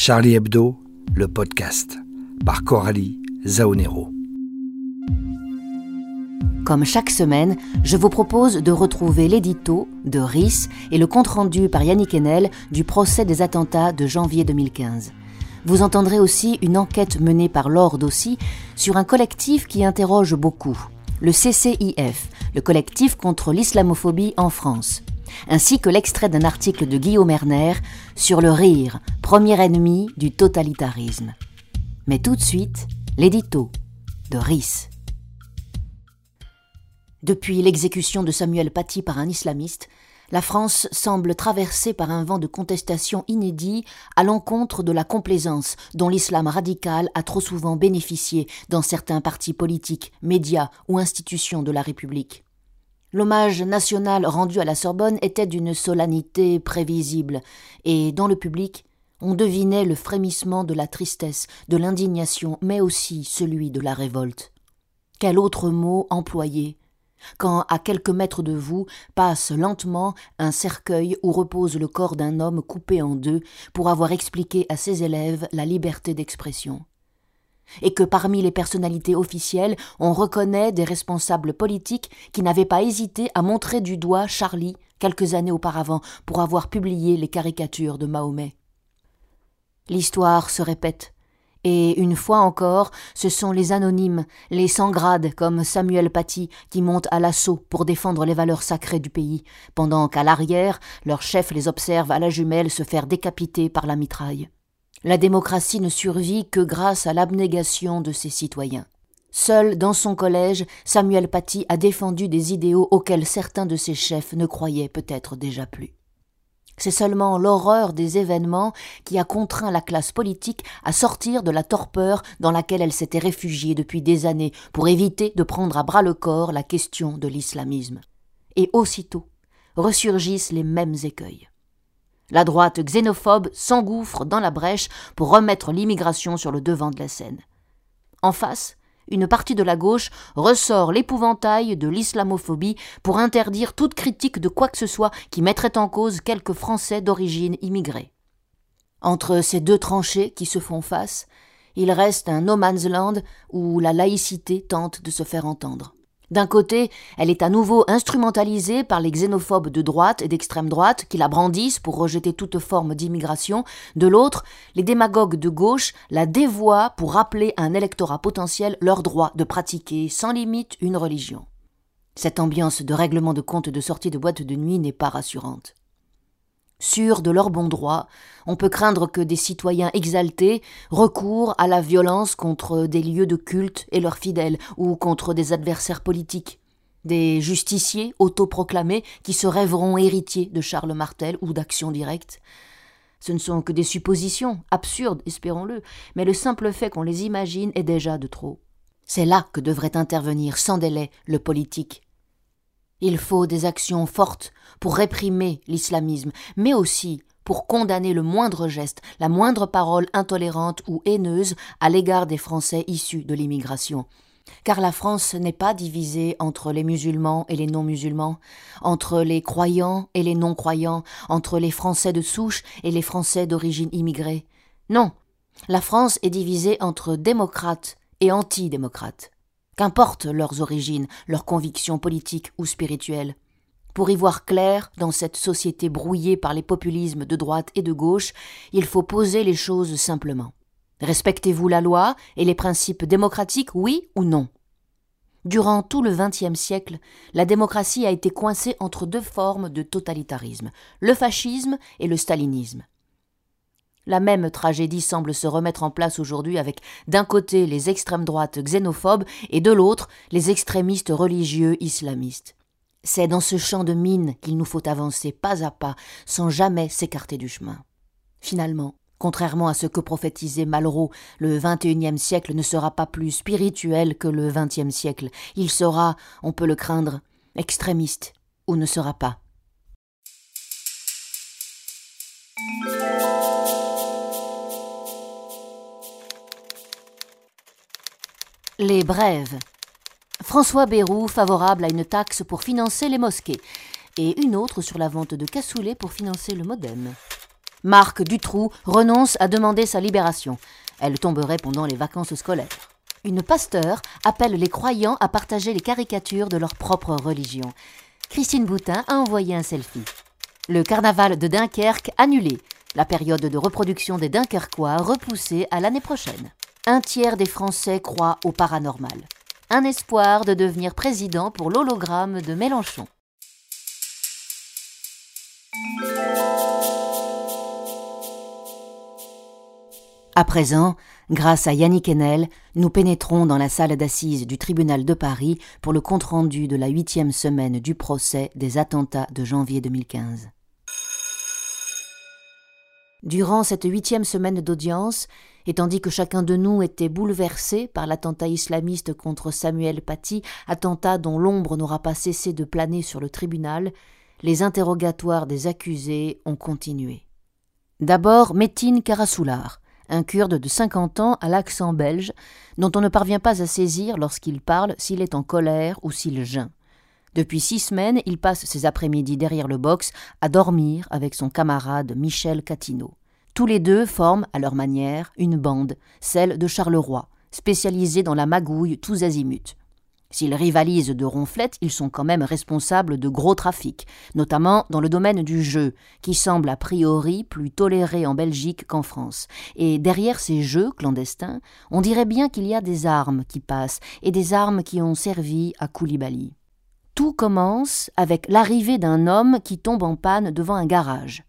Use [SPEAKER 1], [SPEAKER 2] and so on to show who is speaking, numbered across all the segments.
[SPEAKER 1] Charlie Hebdo, le podcast, par Coralie Zaonero.
[SPEAKER 2] Comme chaque semaine, je vous propose de retrouver l'édito de RIS et le compte-rendu par Yannick Enel du procès des attentats de janvier 2015. Vous entendrez aussi une enquête menée par Laure Dossi sur un collectif qui interroge beaucoup, le CCIF, le collectif contre l'islamophobie en France, ainsi que l'extrait d'un article de Guillaume Erner sur le rire, premier ennemi du totalitarisme. Mais tout de suite, l'édito de RIS. Depuis l'exécution de Samuel Paty par un islamiste, la France semble traversée par un vent de contestation inédit à l'encontre de la complaisance dont l'islam radical a trop souvent bénéficié dans certains partis politiques, médias ou institutions de la République. L'hommage national rendu à la Sorbonne était d'une solennité prévisible, et dans le public, on devinait le frémissement de la tristesse, de l'indignation, mais aussi celui de la révolte. Quel autre mot employer quand, à quelques mètres de vous, passe lentement un cercueil où repose le corps d'un homme coupé en deux pour avoir expliqué à ses élèves la liberté d'expression? Et que parmi les personnalités officielles, on reconnaît des responsables politiques qui n'avaient pas hésité à montrer du doigt Charlie quelques années auparavant pour avoir publié les caricatures de Mahomet. L'histoire se répète. Et une fois encore, ce sont les anonymes, les sans grades comme Samuel Paty qui montent à l'assaut pour défendre les valeurs sacrées du pays, pendant qu'à l'arrière, leur chef les observe à la jumelle se faire décapiter par la mitraille. La démocratie ne survit que grâce à l'abnégation de ses citoyens. Seul dans son collège, Samuel Paty a défendu des idéaux auxquels certains de ses chefs ne croyaient peut-être déjà plus. C'est seulement l'horreur des événements qui a contraint la classe politique à sortir de la torpeur dans laquelle elle s'était réfugiée depuis des années pour éviter de prendre à bras le corps la question de l'islamisme. Et aussitôt ressurgissent les mêmes écueils. La droite xénophobe s'engouffre dans la brèche pour remettre l'immigration sur le devant de la scène. En face, une partie de la gauche ressort l'épouvantail de l'islamophobie pour interdire toute critique de quoi que ce soit qui mettrait en cause quelques Français d'origine immigrée. Entre ces deux tranchées qui se font face, il reste un no man's land où la laïcité tente de se faire entendre. D'un côté, elle est à nouveau instrumentalisée par les xénophobes de droite et d'extrême droite qui la brandissent pour rejeter toute forme d'immigration. De l'autre, les démagogues de gauche la dévoient pour rappeler à un électorat potentiel leur droit de pratiquer sans limite une religion. Cette ambiance de règlement de compte de sortie de boîte de nuit n'est pas rassurante. Sûrs de leur bon droit, on peut craindre que des citoyens exaltés recourent à la violence contre des lieux de culte et leurs fidèles, ou contre des adversaires politiques, des justiciers autoproclamés qui se rêveront héritiers de Charles Martel ou d'Action directe. Ce ne sont que des suppositions, absurdes, espérons-le, mais le simple fait qu'on les imagine est déjà de trop. C'est là que devrait intervenir sans délai le politique, il faut des actions fortes pour réprimer l'islamisme, mais aussi pour condamner le moindre geste, la moindre parole intolérante ou haineuse à l'égard des Français issus de l'immigration. Car la France n'est pas divisée entre les musulmans et les non-musulmans, entre les croyants et les non-croyants, entre les Français de souche et les Français d'origine immigrée. Non, la France est divisée entre démocrates et antidémocrates qu'importe leurs origines, leurs convictions politiques ou spirituelles? Pour y voir clair dans cette société brouillée par les populismes de droite et de gauche, il faut poser les choses simplement. Respectez-vous la loi et les principes démocratiques, oui ou non? Durant tout le XXe siècle, la démocratie a été coincée entre deux formes de totalitarisme, le fascisme et le stalinisme. La même tragédie semble se remettre en place aujourd'hui avec d'un côté les extrêmes droites xénophobes et de l'autre les extrémistes religieux islamistes. C'est dans ce champ de mine qu'il nous faut avancer pas à pas, sans jamais s'écarter du chemin. Finalement, contrairement à ce que prophétisait Malraux, le XXIe siècle ne sera pas plus spirituel que le XXe siècle. Il sera, on peut le craindre, extrémiste ou ne sera pas. Les brèves. François Bayrou favorable à une taxe pour financer les mosquées et une autre sur la vente de cassoulet pour financer le modem. Marc Dutroux renonce à demander sa libération. Elle tomberait pendant les vacances scolaires. Une pasteur appelle les croyants à partager les caricatures de leur propre religion. Christine Boutin a envoyé un selfie. Le carnaval de Dunkerque annulé. La période de reproduction des Dunkerquois repoussée à l'année prochaine. Un tiers des Français croient au paranormal. Un espoir de devenir président pour l'hologramme de Mélenchon. À présent, grâce à Yannick Enel, nous pénétrons dans la salle d'assises du tribunal de Paris pour le compte-rendu de la huitième semaine du procès des attentats de janvier 2015. Durant cette huitième semaine d'audience, et tandis que chacun de nous était bouleversé par l'attentat islamiste contre Samuel Paty, attentat dont l'ombre n'aura pas cessé de planer sur le tribunal, les interrogatoires des accusés ont continué. D'abord, Métine Karasoular, un kurde de 50 ans à l'accent belge, dont on ne parvient pas à saisir lorsqu'il parle s'il est en colère ou s'il geint. Depuis six semaines, il passe ses après-midi derrière le box à dormir avec son camarade Michel Catineau. Tous les deux forment, à leur manière, une bande, celle de Charleroi, spécialisée dans la magouille tous azimuts. S'ils rivalisent de ronflettes, ils sont quand même responsables de gros trafics, notamment dans le domaine du jeu, qui semble a priori plus toléré en Belgique qu'en France. Et derrière ces jeux clandestins, on dirait bien qu'il y a des armes qui passent, et des armes qui ont servi à Koulibaly. Tout commence avec l'arrivée d'un homme qui tombe en panne devant un garage.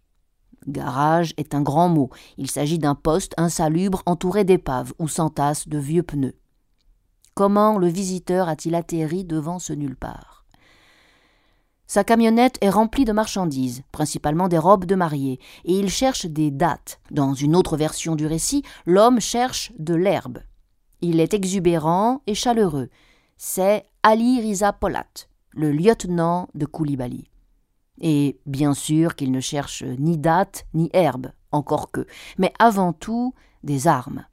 [SPEAKER 2] Garage est un grand mot. Il s'agit d'un poste insalubre entouré d'épaves ou s'entasse de vieux pneus. Comment le visiteur a-t-il atterri devant ce nulle part? Sa camionnette est remplie de marchandises, principalement des robes de mariée, et il cherche des dates. Dans une autre version du récit, l'homme cherche de l'herbe. Il est exubérant et chaleureux. C'est Ali Riza Polat, le lieutenant de Koulibaly. Et bien sûr qu'il ne cherche ni date ni herbe, encore que, mais avant tout des armes.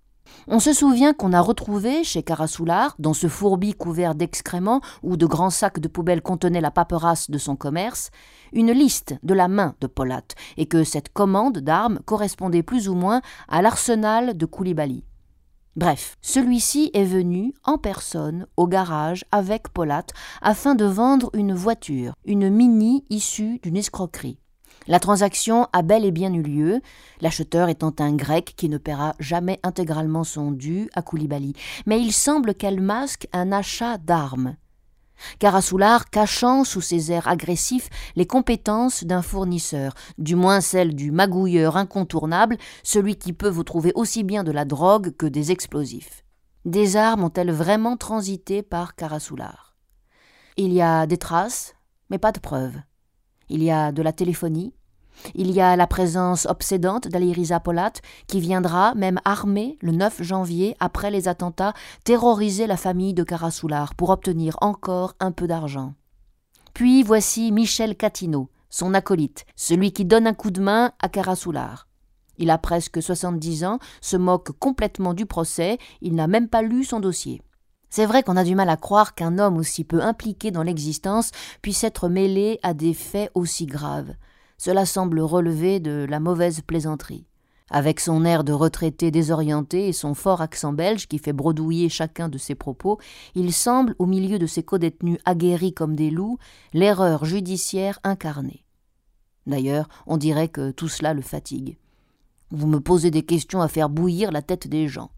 [SPEAKER 2] On se souvient qu'on a retrouvé chez Carasoular, dans ce fourbi couvert d'excréments où de grands sacs de poubelle contenaient la paperasse de son commerce, une liste de la main de Polat, et que cette commande d'armes correspondait plus ou moins à l'arsenal de Koulibaly. Bref, celui-ci est venu en personne au garage avec Polat afin de vendre une voiture, une Mini issue d'une escroquerie. La transaction a bel et bien eu lieu, l'acheteur étant un grec qui ne paiera jamais intégralement son dû à Koulibaly, mais il semble qu'elle masque un achat d'armes. Karasoular cachant sous ses airs agressifs les compétences d'un fournisseur, du moins celles du magouilleur incontournable, celui qui peut vous trouver aussi bien de la drogue que des explosifs. Des armes ont-elles vraiment transité par Karasoular Il y a des traces, mais pas de preuves. Il y a de la téléphonie, il y a la présence obsédante d'Aliriza Polat, qui viendra, même armée, le 9 janvier, après les attentats, terroriser la famille de Karasoular pour obtenir encore un peu d'argent. Puis voici Michel Catineau, son acolyte, celui qui donne un coup de main à Karasoular. Il a presque soixante-dix ans, se moque complètement du procès, il n'a même pas lu son dossier. C'est vrai qu'on a du mal à croire qu'un homme aussi peu impliqué dans l'existence puisse être mêlé à des faits aussi graves. Cela semble relever de la mauvaise plaisanterie. Avec son air de retraité désorienté et son fort accent belge qui fait bredouiller chacun de ses propos, il semble, au milieu de ses codétenus aguerris comme des loups, l'erreur judiciaire incarnée. D'ailleurs, on dirait que tout cela le fatigue. Vous me posez des questions à faire bouillir la tête des gens.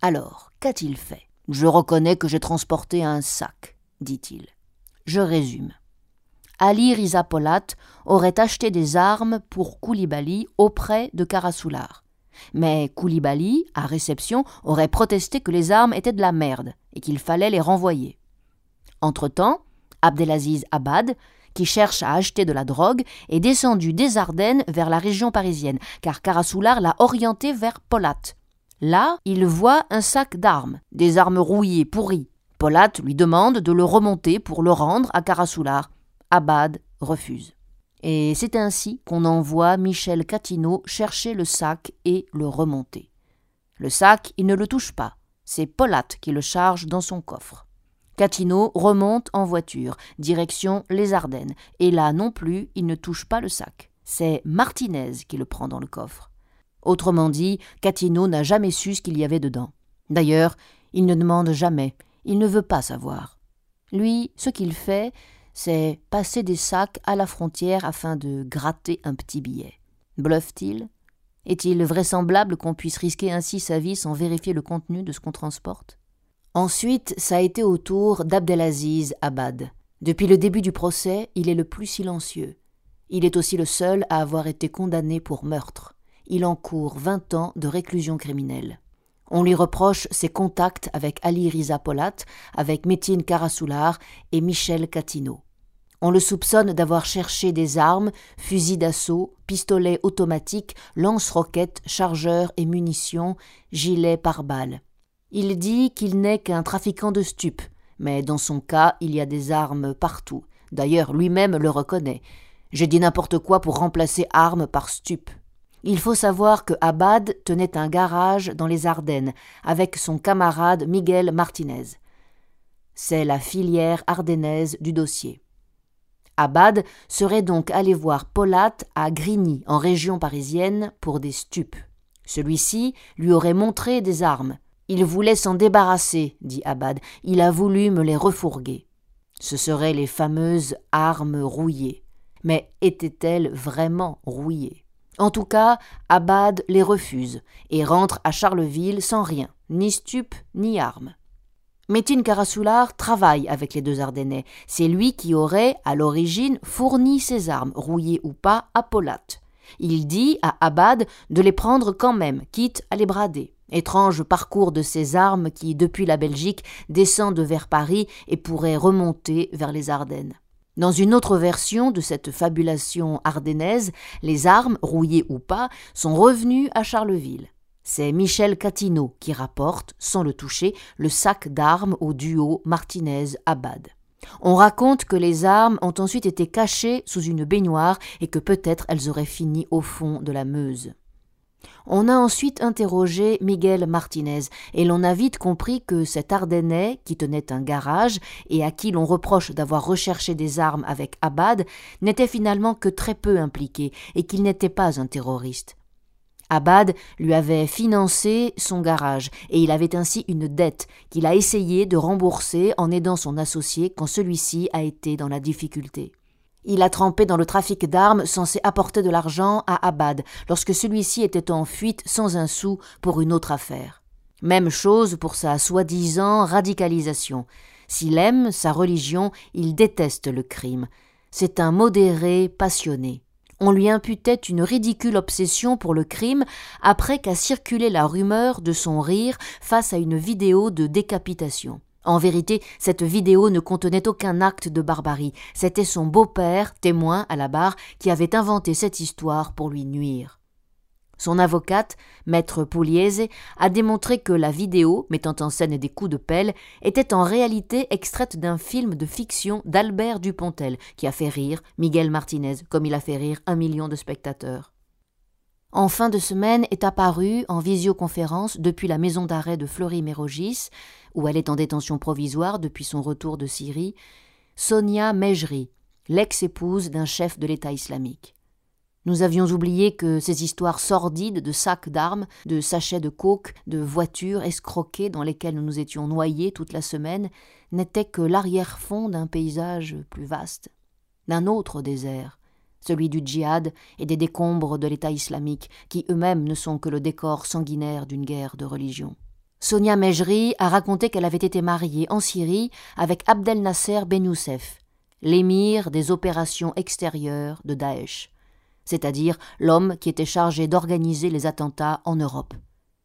[SPEAKER 2] Alors, qu'a-t-il fait? Je reconnais que j'ai transporté un sac, dit-il. Je résume. Ali Riza Polat aurait acheté des armes pour Koulibaly auprès de Karasoular. Mais Koulibaly, à réception, aurait protesté que les armes étaient de la merde et qu'il fallait les renvoyer. Entre-temps, Abdelaziz Abad, qui cherche à acheter de la drogue, est descendu des Ardennes vers la région parisienne, car Karasoular l'a orienté vers Polat. Là, il voit un sac d'armes, des armes rouillées, pourries. Polat lui demande de le remonter pour le rendre à Karasoular. Abad refuse. Et c'est ainsi qu'on envoie Michel Catineau chercher le sac et le remonter. Le sac, il ne le touche pas. C'est Polat qui le charge dans son coffre. Catineau remonte en voiture, direction les Ardennes, et là non plus, il ne touche pas le sac. C'est Martinez qui le prend dans le coffre. Autrement dit, Catino n'a jamais su ce qu'il y avait dedans. D'ailleurs, il ne demande jamais, il ne veut pas savoir. Lui, ce qu'il fait, c'est passer des sacs à la frontière afin de gratter un petit billet. Bluffe-t-il Est-il vraisemblable qu'on puisse risquer ainsi sa vie sans vérifier le contenu de ce qu'on transporte? Ensuite, ça a été au tour d'Abdelaziz Abad. Depuis le début du procès, il est le plus silencieux. Il est aussi le seul à avoir été condamné pour meurtre. Il encourt vingt ans de réclusion criminelle. On lui reproche ses contacts avec Ali Riza Polat, avec Métine Karasoular et Michel Catino. On le soupçonne d'avoir cherché des armes, fusils d'assaut, pistolets automatiques, lance-roquettes, chargeurs et munitions, gilets pare-balles. Il dit qu'il n'est qu'un trafiquant de stupes, mais dans son cas, il y a des armes partout. D'ailleurs, lui-même le reconnaît. J'ai dit n'importe quoi pour remplacer armes par stup. Il faut savoir que Abad tenait un garage dans les Ardennes avec son camarade Miguel Martinez. C'est la filière ardennaise du dossier. Abad serait donc allé voir Polat à Grigny, en région parisienne, pour des stupes. Celui-ci lui aurait montré des armes. Il voulait s'en débarrasser, dit Abad. Il a voulu me les refourguer. Ce seraient les fameuses armes rouillées. Mais étaient-elles vraiment rouillées? En tout cas, Abad les refuse et rentre à Charleville sans rien, ni stupe ni armes. Métine Karasoular travaille avec les deux Ardennais. C'est lui qui aurait, à l'origine, fourni ces armes, rouillées ou pas, à Polat. Il dit à Abad de les prendre quand même, quitte à les brader. Étrange parcours de ces armes qui, depuis la Belgique, descendent vers Paris et pourraient remonter vers les Ardennes. Dans une autre version de cette fabulation ardennaise, les armes, rouillées ou pas, sont revenues à Charleville. C'est Michel Catino qui rapporte, sans le toucher, le sac d'armes au duo Martinez-Abad. On raconte que les armes ont ensuite été cachées sous une baignoire et que peut-être elles auraient fini au fond de la Meuse. On a ensuite interrogé Miguel Martinez, et l'on a vite compris que cet Ardennais, qui tenait un garage et à qui l'on reproche d'avoir recherché des armes avec Abad, n'était finalement que très peu impliqué, et qu'il n'était pas un terroriste. Abad lui avait financé son garage, et il avait ainsi une dette qu'il a essayé de rembourser en aidant son associé quand celui-ci a été dans la difficulté. Il a trempé dans le trafic d'armes censé apporter de l'argent à Abad lorsque celui-ci était en fuite sans un sou pour une autre affaire. Même chose pour sa soi-disant radicalisation. S'il aime sa religion, il déteste le crime. C'est un modéré passionné. On lui imputait une ridicule obsession pour le crime après qu'a circulé la rumeur de son rire face à une vidéo de décapitation. En vérité, cette vidéo ne contenait aucun acte de barbarie. C'était son beau-père, témoin à la barre, qui avait inventé cette histoire pour lui nuire. Son avocate, maître Pugliese, a démontré que la vidéo, mettant en scène des coups de pelle, était en réalité extraite d'un film de fiction d'Albert Dupontel, qui a fait rire Miguel Martinez, comme il a fait rire un million de spectateurs. En fin de semaine est apparue en visioconférence depuis la maison d'arrêt de Fleury-Mérogis où elle est en détention provisoire depuis son retour de Syrie, Sonia Mejri, l'ex-épouse d'un chef de l'État islamique. Nous avions oublié que ces histoires sordides de sacs d'armes, de sachets de coke, de voitures escroquées dans lesquelles nous nous étions noyés toute la semaine n'étaient que l'arrière-fond d'un paysage plus vaste, d'un autre désert, celui du djihad et des décombres de l'État islamique, qui eux-mêmes ne sont que le décor sanguinaire d'une guerre de religion. Sonia Mejri a raconté qu'elle avait été mariée en Syrie avec Abdel Nasser Ben Youssef, l'émir des opérations extérieures de Daesh, c'est-à-dire l'homme qui était chargé d'organiser les attentats en Europe.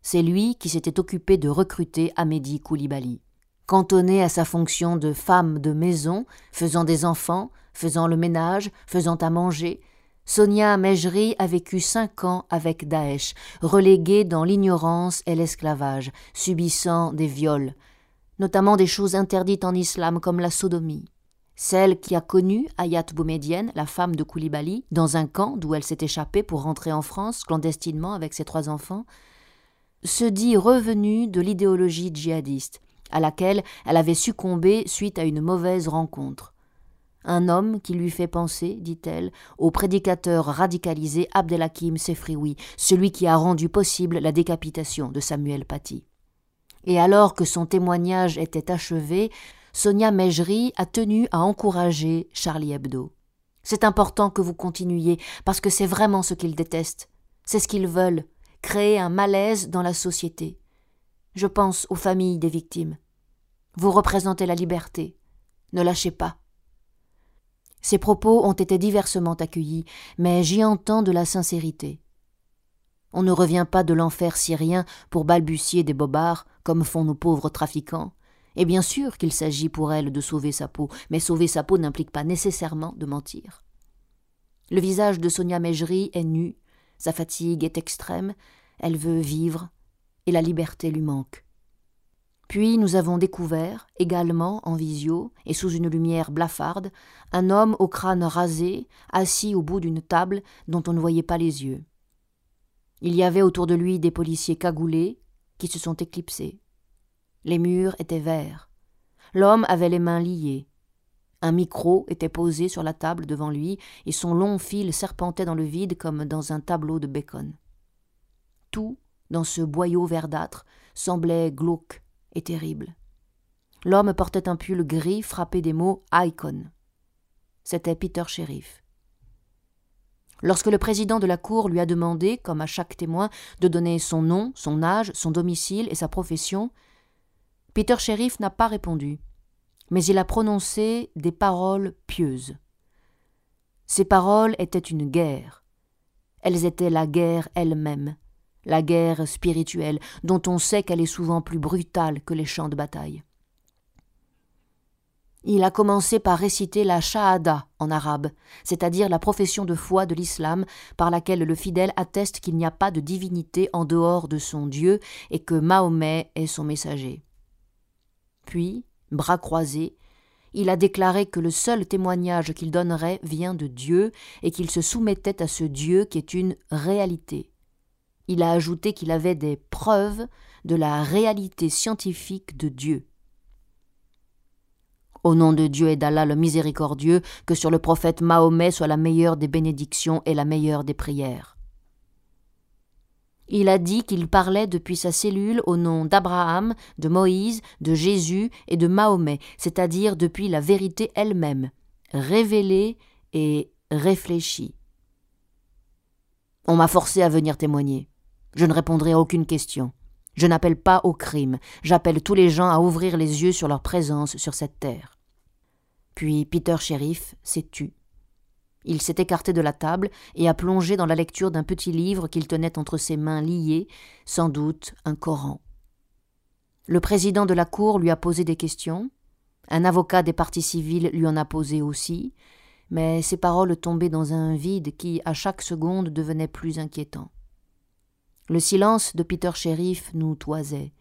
[SPEAKER 2] C'est lui qui s'était occupé de recruter Amédi Koulibaly. Cantonnée à sa fonction de femme de maison, faisant des enfants, faisant le ménage, faisant à manger, Sonia Mejri a vécu cinq ans avec Daesh, reléguée dans l'ignorance et l'esclavage, subissant des viols, notamment des choses interdites en islam comme la sodomie. Celle qui a connu Ayat Boumedienne, la femme de Koulibaly, dans un camp d'où elle s'est échappée pour rentrer en France clandestinement avec ses trois enfants, se dit revenue de l'idéologie djihadiste, à laquelle elle avait succombé suite à une mauvaise rencontre. un homme qui lui fait penser, dit-elle, au prédicateur radicalisé Abdelhakim Sefrioui, celui qui a rendu possible la décapitation de Samuel Paty. Et alors que son témoignage était achevé, Sonia Mejri a tenu à encourager Charlie Hebdo. C'est important que vous continuiez, parce que c'est vraiment ce qu'ils détestent. C'est ce qu'ils veulent, créer un malaise dans la société. Je pense aux familles des victimes. Vous représentez la liberté. Ne lâchez pas. Ces propos ont été diversement accueillis, mais j'y entends de la sincérité. On ne revient pas de l'enfer syrien pour balbutier des bobards, comme font nos pauvres trafiquants. Et bien sûr qu'il s'agit pour elle de sauver sa peau, mais sauver sa peau n'implique pas nécessairement de mentir. Le visage de Sonia Mejri est nu, sa fatigue est extrême, elle veut vivre, et la liberté lui manque. Puis nous avons découvert, également en visio et sous une lumière blafarde, un homme au crâne rasé, assis au bout d'une table dont on ne voyait pas les yeux. Il y avait autour de lui des policiers cagoulés qui se sont éclipsés. Les murs étaient verts. L'homme avait les mains liées. Un micro était posé sur la table devant lui et son long fil serpentait dans le vide comme dans un tableau de Bacon. Tout, dans ce boyau verdâtre, semblait glauque et terrible. L'homme portait un pull gris frappé des mots Icon. C'était Peter Sheriff. Lorsque le président de la Cour lui a demandé, comme à chaque témoin, de donner son nom, son âge, son domicile et sa profession, Peter Sheriff n'a pas répondu, mais il a prononcé des paroles pieuses. Ces paroles étaient une guerre. Elles étaient la guerre elle-même, la guerre spirituelle, dont on sait qu'elle est souvent plus brutale que les champs de bataille. Il a commencé par réciter la Shahada en arabe, c'est-à-dire la profession de foi de l'islam par laquelle le fidèle atteste qu'il n'y a pas de divinité en dehors de son Dieu et que Mahomet est son messager. Puis, bras croisés, il a déclaré que le seul témoignage qu'il donnerait vient de Dieu et qu'il se soumettait à ce Dieu qui est une réalité. Il a ajouté qu'il avait des preuves de la réalité scientifique de Dieu. Au nom de Dieu et d'Allah le miséricordieux, que sur le prophète Mahomet soit la meilleure des bénédictions et la meilleure des prières. Il a dit qu'il parlait depuis sa cellule au nom d'Abraham, de Moïse, de Jésus et de Mahomet, c'est-à-dire depuis la vérité elle-même, révélée et réfléchie. On m'a forcé à venir témoigner. Je ne répondrai à aucune question. Je n'appelle pas au crime, j'appelle tous les gens à ouvrir les yeux sur leur présence sur cette terre. Puis Peter Sheriff s'est tu. Il s'est écarté de la table et a plongé dans la lecture d'un petit livre qu'il tenait entre ses mains liées, sans doute un Coran. Le président de la Cour lui a posé des questions, un avocat des partis civils lui en a posé aussi, mais ses paroles tombaient dans un vide qui, à chaque seconde, devenait plus inquiétant. Le silence de Peter Sheriff nous toisait,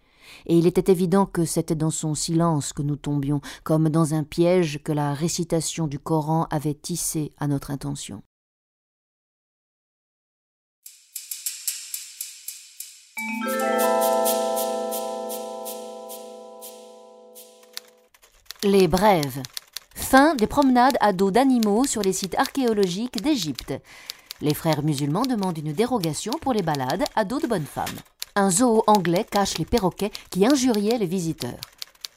[SPEAKER 2] et il était évident que c'était dans son silence que nous tombions, comme dans un piège que la récitation du Coran avait tissé à notre intention. Les brèves. Fin des promenades à dos d'animaux sur les sites archéologiques d'Égypte. Les frères musulmans demandent une dérogation pour les balades à dos de bonnes femmes. Un zoo anglais cache les perroquets qui injuriaient les visiteurs.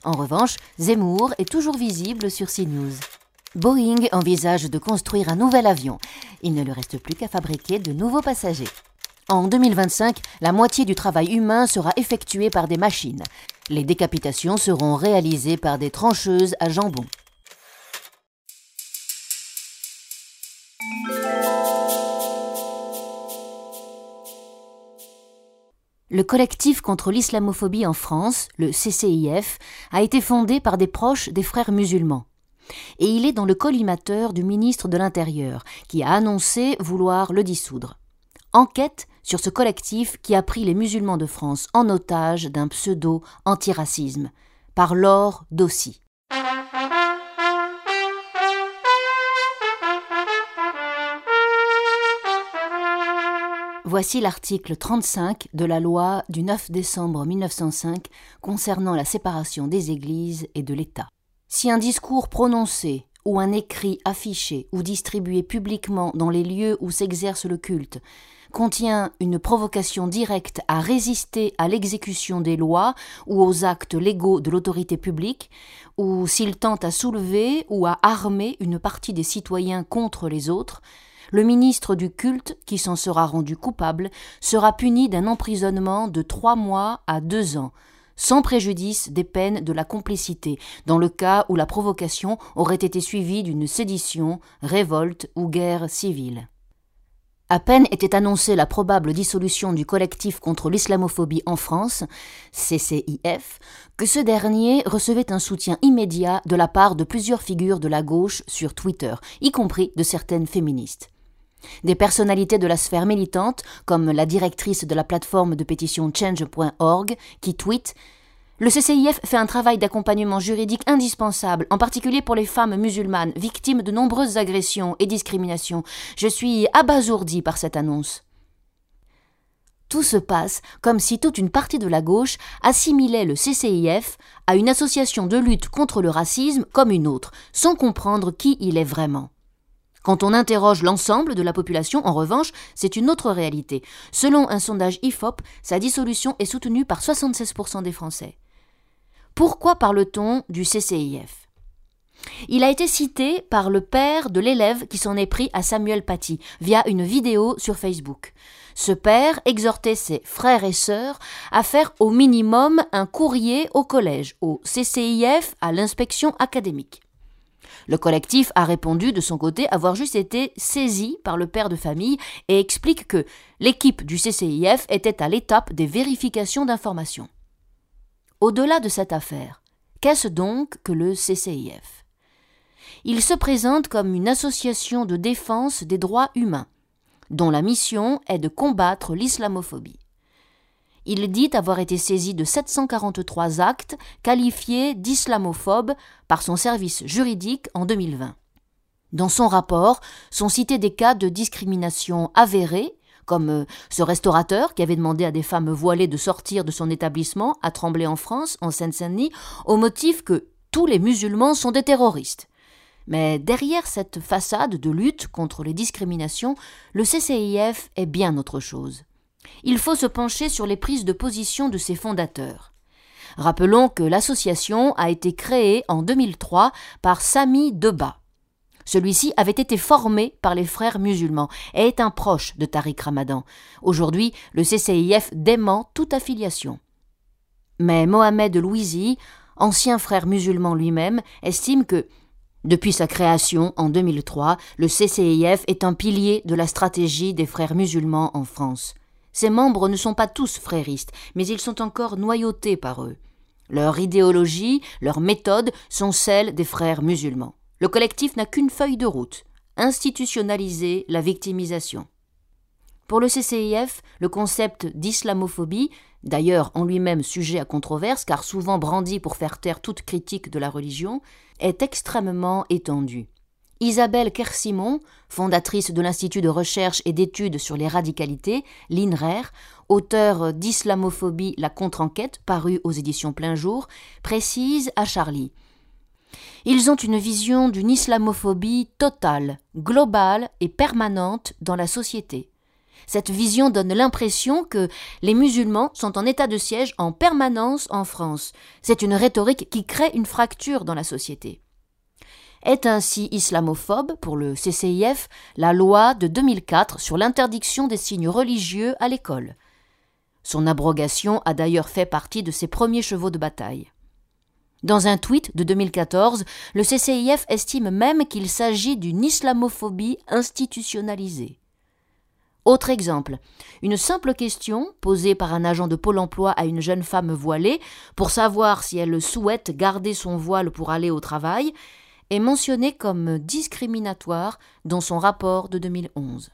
[SPEAKER 2] En revanche, Zemmour est toujours visible sur CNews. Boeing envisage de construire un nouvel avion. Il ne lui reste plus qu'à fabriquer de nouveaux passagers. En 2025, la moitié du travail humain sera effectué par des machines. Les décapitations seront réalisées par des trancheuses à jambon. Le collectif contre l'islamophobie en France, le CCIF, a été fondé par des proches des frères musulmans. Et il est dans le collimateur du ministre de l'Intérieur, qui a annoncé vouloir le dissoudre. Enquête sur ce collectif qui a pris les musulmans de France en otage d'un pseudo-antiracisme, par Laure Dossi. Voici l'article 35 de la loi du 9 décembre 1905 concernant la séparation des Églises et de l'État. Si un discours prononcé ou un écrit affiché ou distribué publiquement dans les lieux où s'exerce le culte contient une provocation directe à résister à l'exécution des lois ou aux actes légaux de l'autorité publique, ou s'il tente à soulever ou à armer une partie des citoyens contre les autres, le ministre du culte, qui s'en sera rendu coupable, sera puni d'un emprisonnement de trois mois à deux ans, sans préjudice des peines de la complicité, dans le cas où la provocation aurait été suivie d'une sédition, révolte ou guerre civile. À peine était annoncée la probable dissolution du collectif contre l'islamophobie en France, CCIF, que ce dernier recevait un soutien immédiat de la part de plusieurs figures de la gauche sur Twitter, y compris de certaines féministes. Des personnalités de la sphère militante, comme la directrice de la plateforme de pétition change.org, qui tweet le CCIF fait un travail d'accompagnement juridique indispensable, en particulier pour les femmes musulmanes victimes de nombreuses agressions et discriminations. Je suis abasourdi par cette annonce. Tout se passe comme si toute une partie de la gauche assimilait le CCIF à une association de lutte contre le racisme comme une autre, sans comprendre qui il est vraiment. Quand on interroge l'ensemble de la population, en revanche, c'est une autre réalité. Selon un sondage IFOP, sa dissolution est soutenue par 76% des Français. Pourquoi parle-t-on du CCIF il a été cité par le père de l'élève qui s'en est pris à Samuel Paty via une vidéo sur Facebook. Ce père exhortait ses frères et sœurs à faire au minimum un courrier au collège, au CCIF, à l'inspection académique. Le collectif a répondu de son côté avoir juste été saisi par le père de famille et explique que l'équipe du CCIF était à l'étape des vérifications d'informations. Au-delà de cette affaire, qu'est-ce donc que le CCIF Il se présente comme une association de défense des droits humains, dont la mission est de combattre l'islamophobie. Il dit avoir été saisi de 743 actes qualifiés d'islamophobes par son service juridique en 2020. Dans son rapport sont cités des cas de discrimination avérés, comme euh, ce restaurateur qui avait demandé à des femmes voilées de sortir de son établissement à Tremblay en France, en Seine-Saint-Denis, au motif que tous les musulmans sont des terroristes. Mais derrière cette façade de lutte contre les discriminations, le CCIF est bien autre chose il faut se pencher sur les prises de position de ses fondateurs. Rappelons que l'association a été créée en 2003 par Sami Deba. Celui-ci avait été formé par les frères musulmans et est un proche de Tariq Ramadan. Aujourd'hui, le CCIF dément toute affiliation. Mais Mohamed Louisi, ancien frère musulman lui-même, estime que depuis sa création en 2003, le CCIF est un pilier de la stratégie des frères musulmans en France. Ses membres ne sont pas tous fréristes, mais ils sont encore noyautés par eux. Leur idéologie, leurs méthodes sont celles des frères musulmans. Le collectif n'a qu'une feuille de route institutionnaliser la victimisation. Pour le CCIF, le concept d'islamophobie, d'ailleurs en lui-même sujet à controverse car souvent brandi pour faire taire toute critique de la religion, est extrêmement étendu. Isabelle Kersimon, fondatrice de l'Institut de recherche et d'études sur les radicalités, l'INRER, auteur d'Islamophobie, la contre-enquête, paru aux éditions Plein Jour, précise à Charlie. Ils ont une vision d'une islamophobie totale, globale et permanente dans la société. Cette vision donne l'impression que les musulmans sont en état de siège en permanence en France. C'est une rhétorique qui crée une fracture dans la société est ainsi islamophobe pour le CCIF la loi de 2004 sur l'interdiction des signes religieux à l'école. Son abrogation a d'ailleurs fait partie de ses premiers chevaux de bataille. Dans un tweet de 2014, le CCIF estime même qu'il s'agit d'une islamophobie institutionnalisée. Autre exemple, une simple question posée par un agent de Pôle emploi à une jeune femme voilée pour savoir si elle souhaite garder son voile pour aller au travail est mentionné comme discriminatoire dans son rapport de 2011.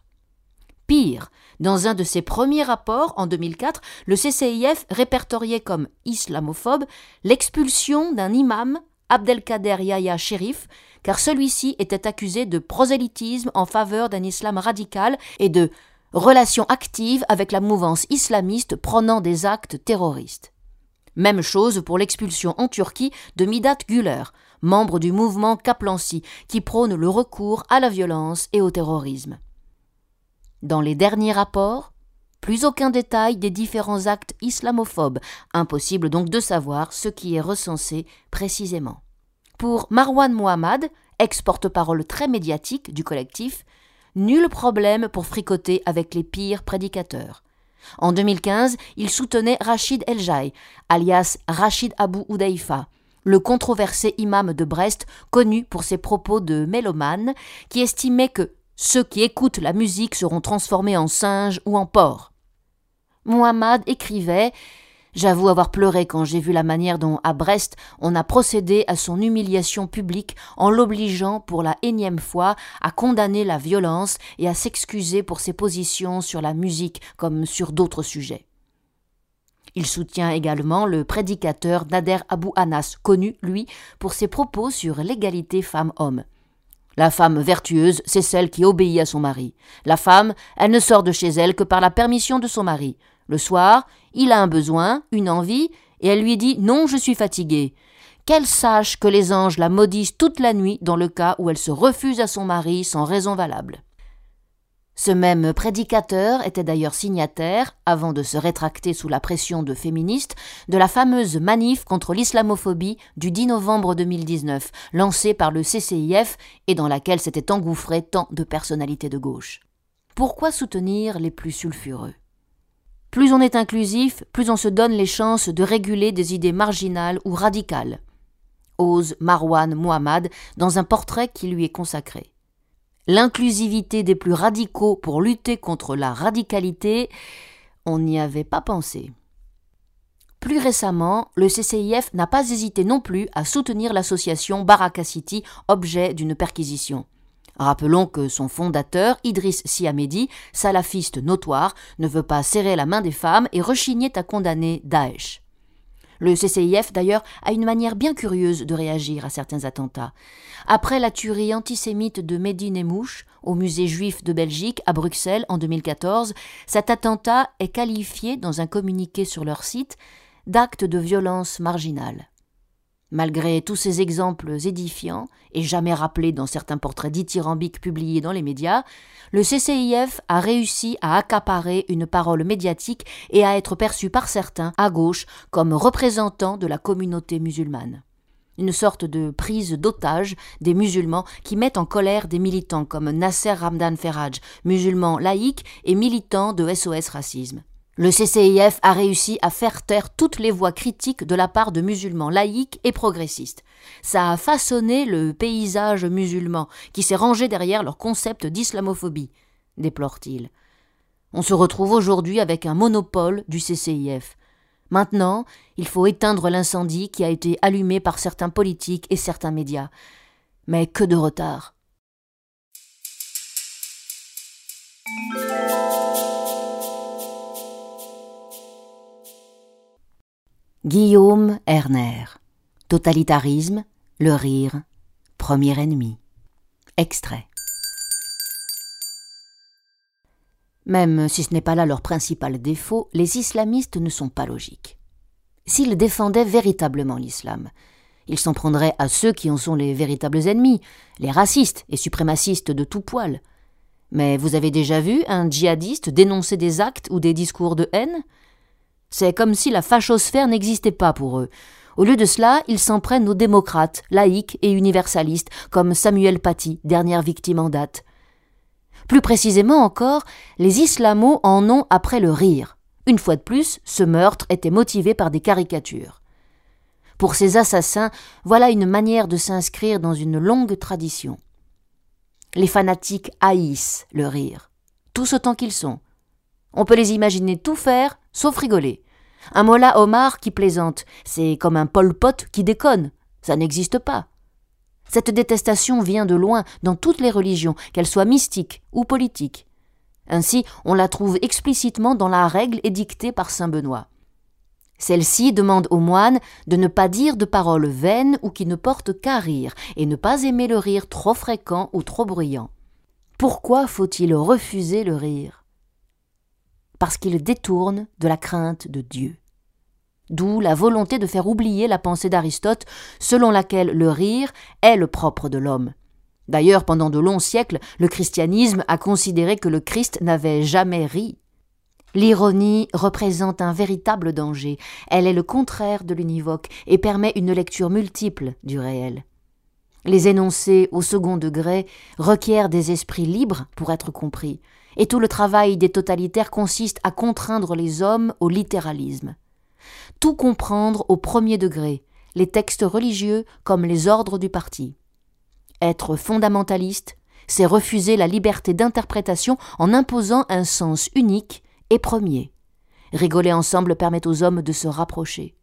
[SPEAKER 2] Pire, dans un de ses premiers rapports en 2004, le CCIF répertoriait comme islamophobe l'expulsion d'un imam, Abdelkader Yahya Sherif, car celui-ci était accusé de prosélytisme en faveur d'un islam radical et de relation active avec la mouvance islamiste prenant des actes terroristes. Même chose pour l'expulsion en Turquie de Midat Güler, membre du mouvement Kaplansi, qui prône le recours à la violence et au terrorisme. Dans les derniers rapports, plus aucun détail des différents actes islamophobes, impossible donc de savoir ce qui est recensé précisément. Pour Marwan Mohammad, ex-porte-parole très médiatique du collectif, nul problème pour fricoter avec les pires prédicateurs. En 2015, il soutenait Rachid El alias Rachid Abu Udaïfa, le controversé imam de Brest, connu pour ses propos de mélomane, qui estimait que ceux qui écoutent la musique seront transformés en singes ou en porcs. Muhammad écrivait J'avoue avoir pleuré quand j'ai vu la manière dont, à Brest, on a procédé à son humiliation publique en l'obligeant pour la énième fois à condamner la violence et à s'excuser pour ses positions sur la musique comme sur d'autres sujets. Il soutient également le prédicateur Nader Abou Anas, connu, lui, pour ses propos sur l'égalité femmes-hommes. La femme vertueuse, c'est celle qui obéit à son mari. La femme, elle ne sort de chez elle que par la permission de son mari. Le soir, il a un besoin, une envie, et elle lui dit Non, je suis fatiguée. Qu'elle sache que les anges la maudissent toute la nuit dans le cas où elle se refuse à son mari sans raison valable. Ce même prédicateur était d'ailleurs signataire, avant de se rétracter sous la pression de féministes, de la fameuse manif contre l'islamophobie du 10 novembre 2019, lancée par le CCIF et dans laquelle s'étaient engouffrés tant de personnalités de gauche. Pourquoi soutenir les plus sulfureux? Plus on est inclusif, plus on se donne les chances de réguler des idées marginales ou radicales. Ose Marwan Mohammad dans un portrait qui lui est consacré. L'inclusivité des plus radicaux pour lutter contre la radicalité, on n'y avait pas pensé. Plus récemment, le CCIF n'a pas hésité non plus à soutenir l'association Baraka City, objet d'une perquisition. Rappelons que son fondateur, Idriss Siamedi, salafiste notoire, ne veut pas serrer la main des femmes et rechignait à condamner Daesh. Le CCIF, d'ailleurs, a une manière bien curieuse de réagir à certains attentats. Après la tuerie antisémite de Medine Mouche au musée juif de Belgique à Bruxelles en 2014, cet attentat est qualifié dans un communiqué sur leur site d'acte de violence marginale. Malgré tous ces exemples édifiants, et jamais rappelés dans certains portraits dithyrambiques publiés dans les médias, le CCIF a réussi à accaparer une parole médiatique et à être perçu par certains, à gauche, comme représentant de la communauté musulmane. Une sorte de prise d'otage des musulmans qui mettent en colère des militants comme Nasser Ramdan Ferraj, musulman laïque et militant de SOS Racisme. Le CCIF a réussi à faire taire toutes les voix critiques de la part de musulmans laïcs et progressistes. Ça a façonné le paysage musulman, qui s'est rangé derrière leur concept d'islamophobie, déplore-t-il. On se retrouve aujourd'hui avec un monopole du CCIF. Maintenant, il faut éteindre l'incendie qui a été allumé par certains politiques et certains médias. Mais que de retard. Guillaume Erner. Totalitarisme, le rire, premier ennemi. Extrait. Même si ce n'est pas là leur principal défaut, les islamistes ne sont pas logiques. S'ils défendaient véritablement l'islam, ils s'en prendraient à ceux qui en sont les véritables ennemis, les racistes et suprémacistes de tout poil. Mais vous avez déjà vu un djihadiste dénoncer des actes ou des discours de haine? C'est comme si la fachosphère n'existait pas pour eux. Au lieu de cela, ils s'en prennent aux démocrates, laïcs et universalistes, comme Samuel Paty, dernière victime en date. Plus précisément encore, les islamos en ont après le rire. Une fois de plus, ce meurtre était motivé par des caricatures. Pour ces assassins, voilà une manière de s'inscrire dans une longue tradition. Les fanatiques haïssent le rire, tous autant qu'ils sont. On peut les imaginer tout faire, sauf rigoler. Un Mollah Omar qui plaisante, c'est comme un Pol Pot qui déconne. Ça n'existe pas. Cette détestation vient de loin dans toutes les religions, qu'elles soient mystiques ou politiques. Ainsi, on la trouve explicitement dans la règle édictée par saint Benoît. Celle-ci demande aux moines de ne pas dire de paroles vaines ou qui ne portent qu'à rire, et ne pas aimer le rire trop fréquent ou trop bruyant. Pourquoi faut-il refuser le rire? Parce qu'il détourne de la crainte de Dieu. D'où la volonté de faire oublier la pensée d'Aristote, selon laquelle le rire est le propre de l'homme. D'ailleurs, pendant de longs siècles, le christianisme a considéré que le Christ n'avait jamais ri. L'ironie représente un véritable danger. Elle est le contraire de l'univoque et permet une lecture multiple du réel. Les énoncés au second degré requièrent des esprits libres pour être compris, et tout le travail des totalitaires consiste à contraindre les hommes au littéralisme. Tout comprendre au premier degré, les textes religieux comme les ordres du parti. Être fondamentaliste, c'est refuser la liberté d'interprétation en imposant un sens unique et premier. Rigoler ensemble permet aux hommes de se rapprocher.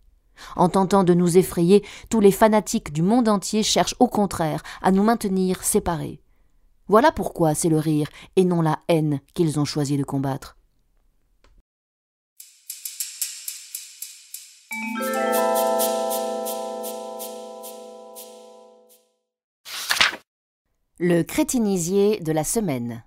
[SPEAKER 2] En tentant de nous effrayer, tous les fanatiques du monde entier cherchent au contraire à nous maintenir séparés. Voilà pourquoi c'est le rire et non la haine qu'ils ont choisi de combattre. Le crétinisier de la semaine.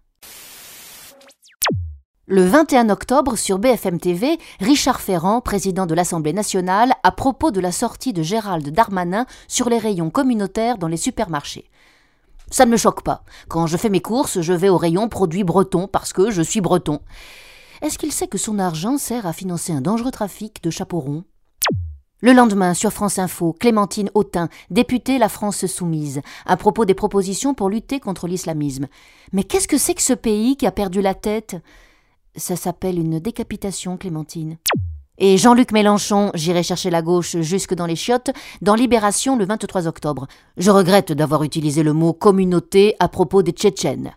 [SPEAKER 2] Le 21 octobre, sur BFM TV, Richard Ferrand, président de l'Assemblée nationale, à propos de la sortie de Gérald Darmanin sur les rayons communautaires dans les supermarchés. Ça ne me choque pas. Quand je fais mes courses, je vais au rayon produits bretons parce que je suis breton. Est-ce qu'il sait que son argent sert à financer un dangereux trafic de chapeaux ronds? Le lendemain, sur France Info, Clémentine Autain, députée La France Soumise, à propos des propositions pour lutter contre l'islamisme. Mais qu'est-ce que c'est que ce pays qui a perdu la tête? Ça s'appelle une décapitation, Clémentine. Et Jean-Luc Mélenchon, j'irai chercher la gauche jusque dans les chiottes, dans Libération le 23 octobre. Je regrette d'avoir utilisé le mot communauté à propos des Tchétchènes.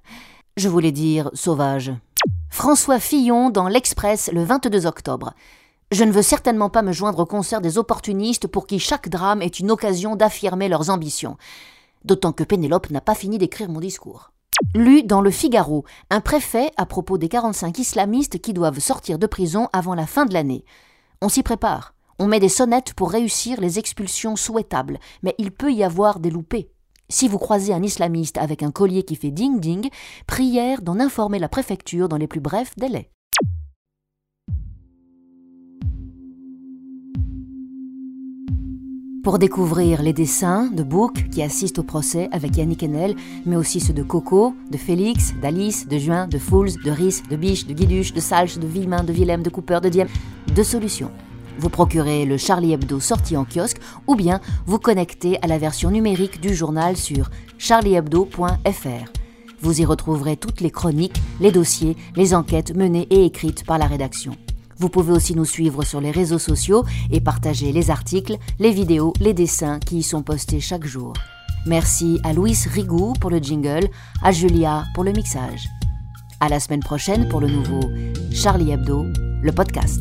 [SPEAKER 2] Je voulais dire sauvage. François Fillon dans l'Express le 22 octobre. Je ne veux certainement pas me joindre au concert des opportunistes pour qui chaque drame est une occasion d'affirmer leurs ambitions. D'autant que Pénélope n'a pas fini d'écrire mon discours. Lu dans le Figaro, un préfet à propos des 45 islamistes qui doivent sortir de prison avant la fin de l'année. On s'y prépare. On met des sonnettes pour réussir les expulsions souhaitables, mais il peut y avoir des loupés. Si vous croisez un islamiste avec un collier qui fait ding-ding, prière d'en informer la préfecture dans les plus brefs délais. Pour découvrir les dessins de Book qui assistent au procès avec Yannick Enel, mais aussi ceux de Coco, de Félix, d'Alice, de Juin, de Fools, de Rhys, de Biche, de Guiduche, de Salch, de Villemain, de Willem, de Cooper, de Diem, de Solutions. Vous procurez le Charlie Hebdo sorti en kiosque ou bien vous connectez à la version numérique du journal sur charliehebdo.fr. Vous y retrouverez toutes les chroniques, les dossiers, les enquêtes menées et écrites par la rédaction. Vous pouvez aussi nous suivre sur les réseaux sociaux et partager les articles, les vidéos, les dessins qui y sont postés chaque jour. Merci à Louis Rigou pour le jingle, à Julia pour le mixage. À la semaine prochaine pour le nouveau Charlie Hebdo, le podcast.